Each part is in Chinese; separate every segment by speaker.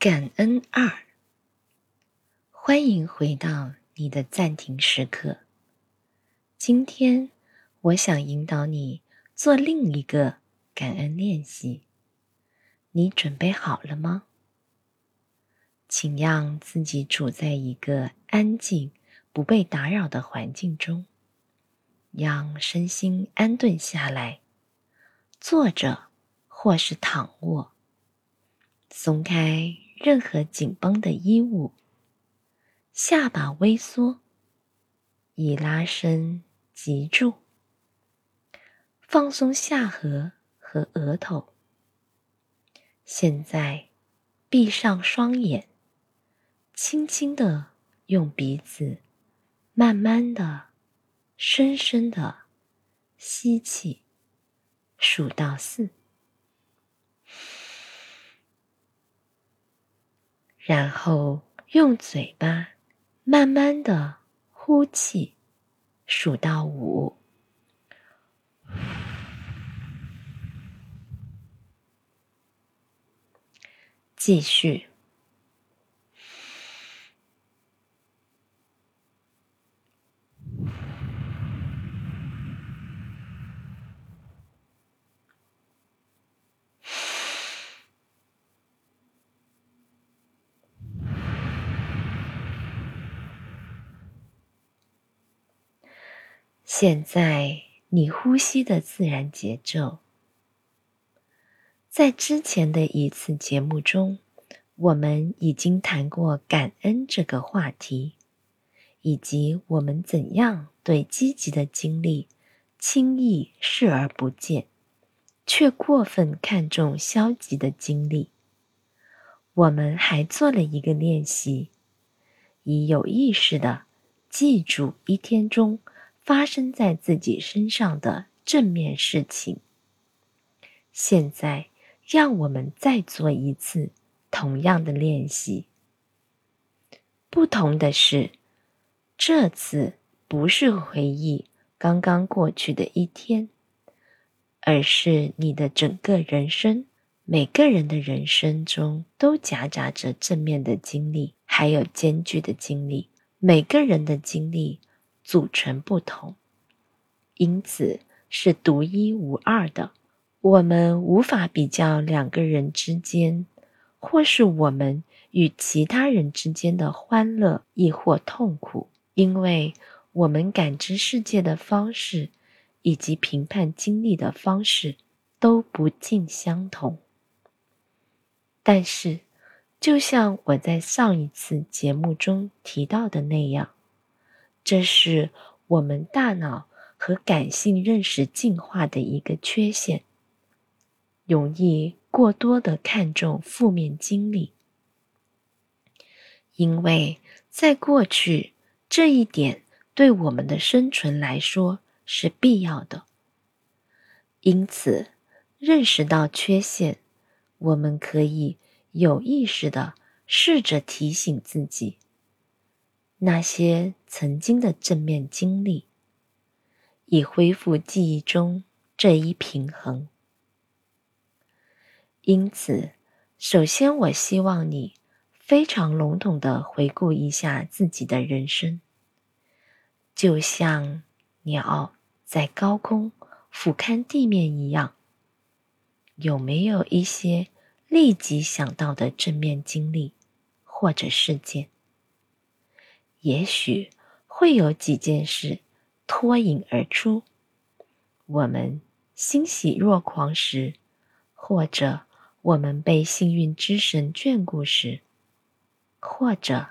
Speaker 1: 感恩二，欢迎回到你的暂停时刻。今天，我想引导你做另一个感恩练习。你准备好了吗？请让自己处在一个安静、不被打扰的环境中，让身心安顿下来，坐着或是躺卧，松开。任何紧绷的衣物，下巴微缩，以拉伸脊柱，放松下颌和额头。现在，闭上双眼，轻轻的用鼻子，慢慢的、深深的吸气，数到四。然后用嘴巴慢慢的呼气，数到五，继续。现在你呼吸的自然节奏，在之前的一次节目中，我们已经谈过感恩这个话题，以及我们怎样对积极的经历轻易视而不见，却过分看重消极的经历。我们还做了一个练习，以有意识的记住一天中。发生在自己身上的正面事情。现在，让我们再做一次同样的练习。不同的是，这次不是回忆刚刚过去的一天，而是你的整个人生。每个人的人生中都夹杂着正面的经历，还有艰巨的经历。每个人的经历。组成不同，因此是独一无二的。我们无法比较两个人之间，或是我们与其他人之间的欢乐亦或痛苦，因为我们感知世界的方式以及评判经历的方式都不尽相同。但是，就像我在上一次节目中提到的那样。这是我们大脑和感性认识进化的一个缺陷，容易过多的看重负面经历，因为在过去这一点对我们的生存来说是必要的。因此，认识到缺陷，我们可以有意识的试着提醒自己。那些曾经的正面经历，以恢复记忆中这一平衡。因此，首先我希望你非常笼统的回顾一下自己的人生，就像鸟在高空俯瞰地面一样。有没有一些立即想到的正面经历或者事件？也许会有几件事脱颖而出，我们欣喜若狂时，或者我们被幸运之神眷顾时，或者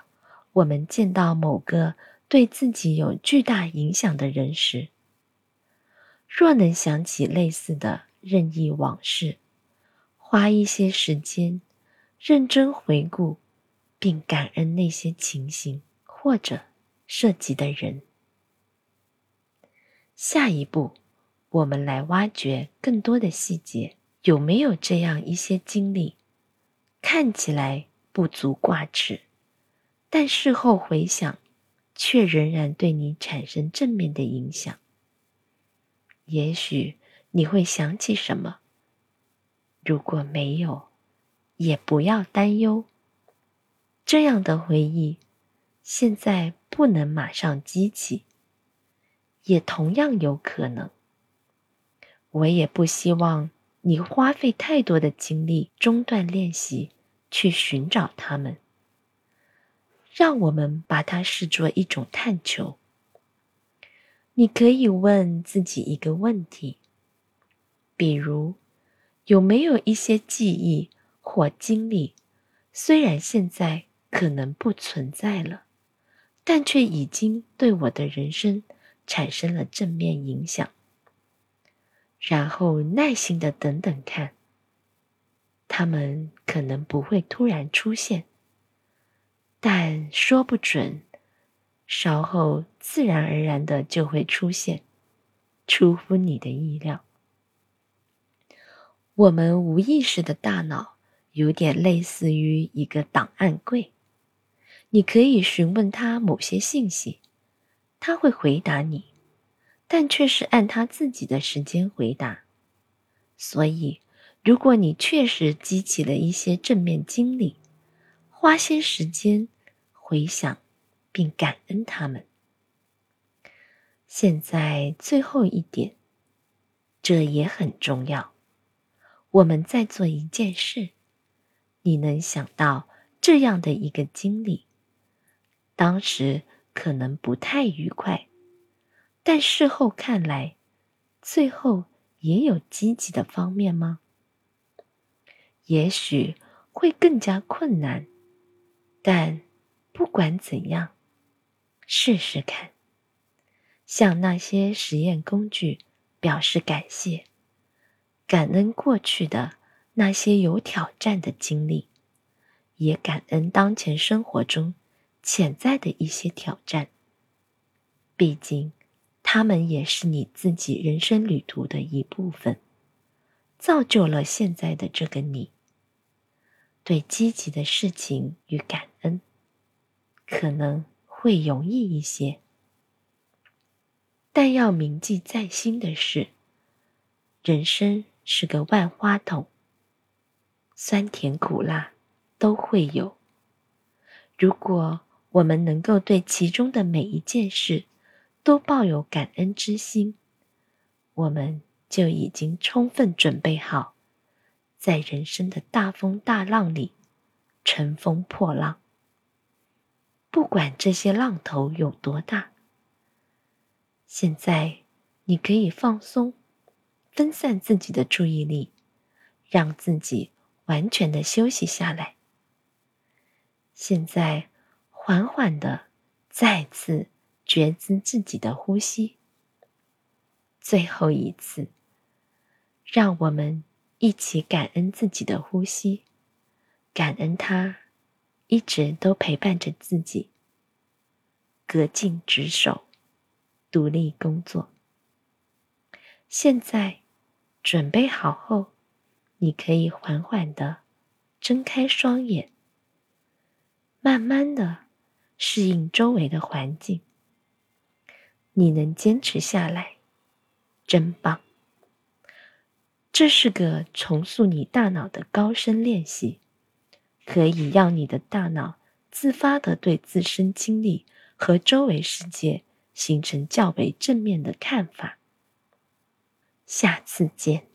Speaker 1: 我们见到某个对自己有巨大影响的人时，若能想起类似的任意往事，花一些时间认真回顾，并感恩那些情形。或者涉及的人。下一步，我们来挖掘更多的细节。有没有这样一些经历，看起来不足挂齿，但事后回想，却仍然对你产生正面的影响？也许你会想起什么？如果没有，也不要担忧，这样的回忆现在不能马上激起，也同样有可能。我也不希望你花费太多的精力中断练习去寻找他们。让我们把它视作一种探求。你可以问自己一个问题，比如有没有一些记忆或经历，虽然现在可能不存在了，但却已经对我的人生产生了正面影响。然后耐心的等等看，他们可能不会突然出现。但说不准，稍后自然而然的就会出现，出乎你的意料。我们无意识的大脑有点类似于一个档案柜，你可以询问他某些信息，他会回答你，但却是按他自己的时间回答。所以，如果你确实激起了一些正面经历，花些时间回想，并感恩他们。现在最后一点，这也很重要。我们在做一件事，你能想到这样的一个经历，当时可能不太愉快，但事后看来，最后也有积极的方面吗？也许会更加困难。但不管怎样，试试看，向那些实验工具表示感谢，感恩过去的那些有挑战的经历，也感恩当前生活中潜在的一些挑战。毕竟，他们也是你自己人生旅途的一部分，造就了现在的这个你。对积极的事情与感恩，可能会容易一些，但要铭记在心的是，人生是个万花筒，酸甜苦辣都会有。如果我们能够对其中的每一件事都抱有感恩之心，我们就已经充分准备好。在人生的大风大浪里，乘风破浪。不管这些浪头有多大，现在你可以放松，分散自己的注意力，让自己完全的休息下来。现在，缓缓的再次觉知自己的呼吸。最后一次，让我们。一起感恩自己的呼吸，感恩它一直都陪伴着自己，恪尽职守，独立工作。现在准备好后，你可以缓缓的睁开双眼，慢慢的适应周围的环境。你能坚持下来，真棒。这是个重塑你大脑的高深练习，可以让你的大脑自发的对自身经历和周围世界形成较为正面的看法。下次见。